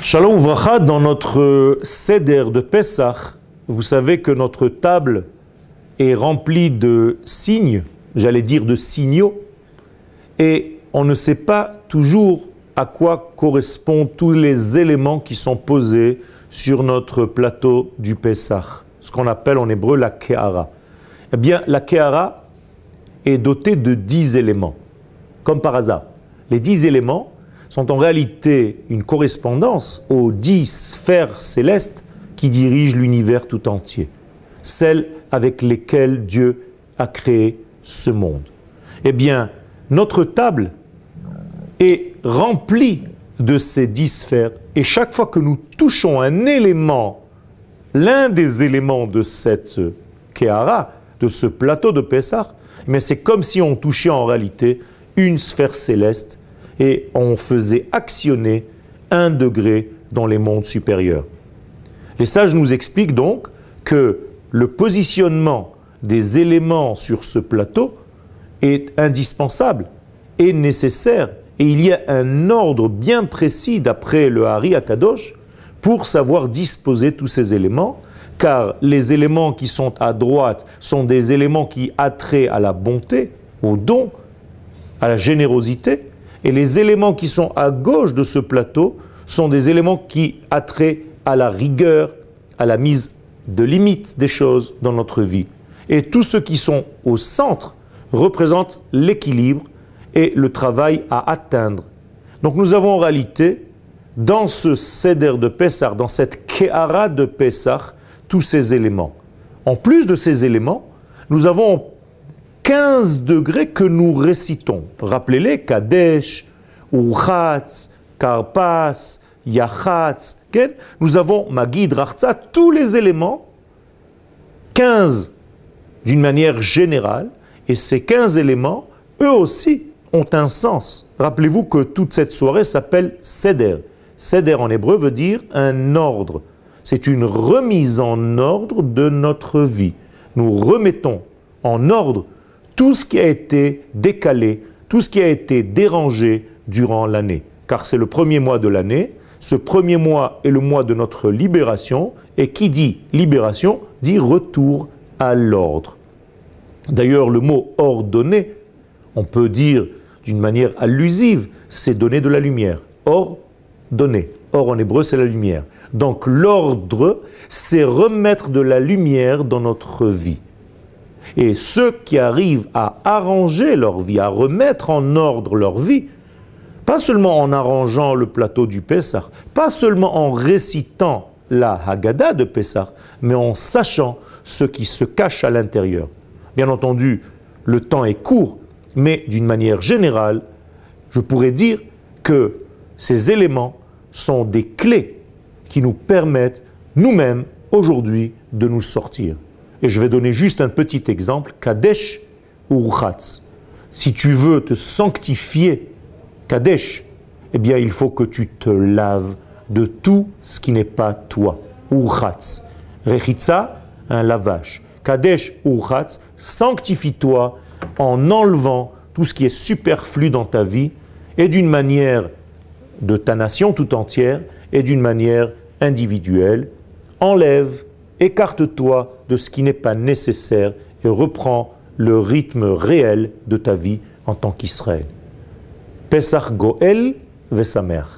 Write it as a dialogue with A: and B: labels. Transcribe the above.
A: Shalom Uvracha, dans notre Seder de Pessah, vous savez que notre table est remplie de signes, j'allais dire de signaux, et on ne sait pas toujours à quoi correspondent tous les éléments qui sont posés sur notre plateau du Pessah, ce qu'on appelle en hébreu la Kehara. Eh bien, la Kehara est dotée de dix éléments, comme par hasard. Les dix éléments sont en réalité une correspondance aux dix sphères célestes qui dirigent l'univers tout entier, celles avec lesquelles Dieu a créé ce monde. Eh bien, notre table est remplie de ces dix sphères, et chaque fois que nous touchons un élément, l'un des éléments de cette Kehara, de ce plateau de Pessah, mais c'est comme si on touchait en réalité une sphère céleste et on faisait actionner un degré dans les mondes supérieurs. Les sages nous expliquent donc que le positionnement des éléments sur ce plateau est indispensable et nécessaire. Et il y a un ordre bien précis d'après le Hari Akadosh pour savoir disposer tous ces éléments, car les éléments qui sont à droite sont des éléments qui attraient à la bonté, au don, à la générosité, et les éléments qui sont à gauche de ce plateau sont des éléments qui attraient à la rigueur, à la mise de limites des choses dans notre vie. Et tous ceux qui sont au centre représentent l'équilibre et le travail à atteindre. Donc nous avons en réalité, dans ce Seder de Pessah, dans cette Kehara de Pessah, tous ces éléments. En plus de ces éléments, nous avons 15 degrés que nous récitons. Rappelez-les, Kadesh, Urchatz, Karpas, Yachatz, nous avons Magid, Rachza, tous les éléments, 15 d'une manière générale, et ces 15 éléments, eux aussi, ont un sens. Rappelez-vous que toute cette soirée s'appelle Seder. Seder en hébreu veut dire un ordre. C'est une remise en ordre de notre vie. Nous remettons en ordre tout ce qui a été décalé, tout ce qui a été dérangé durant l'année. Car c'est le premier mois de l'année, ce premier mois est le mois de notre libération, et qui dit libération dit retour à l'ordre. D'ailleurs, le mot ordonné, on peut dire d'une manière allusive, c'est donner de la lumière. Or, donner. Or, en hébreu, c'est la lumière. Donc, l'ordre, c'est remettre de la lumière dans notre vie. Et ceux qui arrivent à arranger leur vie, à remettre en ordre leur vie, pas seulement en arrangeant le plateau du Pessah, pas seulement en récitant la Haggadah de Pessah, mais en sachant ce qui se cache à l'intérieur. Bien entendu, le temps est court, mais d'une manière générale, je pourrais dire que ces éléments sont des clés qui nous permettent nous-mêmes aujourd'hui de nous sortir. Et je vais donner juste un petit exemple, Kadesh ou Ruchatz. Si tu veux te sanctifier, Kadesh, eh bien il faut que tu te laves de tout ce qui n'est pas toi. Urchatz. Rechitza, un lavage. Kadesh Urchatz, sanctifie-toi en enlevant tout ce qui est superflu dans ta vie et d'une manière de ta nation tout entière et d'une manière individuelle. Enlève écarte-toi de ce qui n'est pas nécessaire et reprends le rythme réel de ta vie en tant qu'Israël. Pesach Goel Vesamer.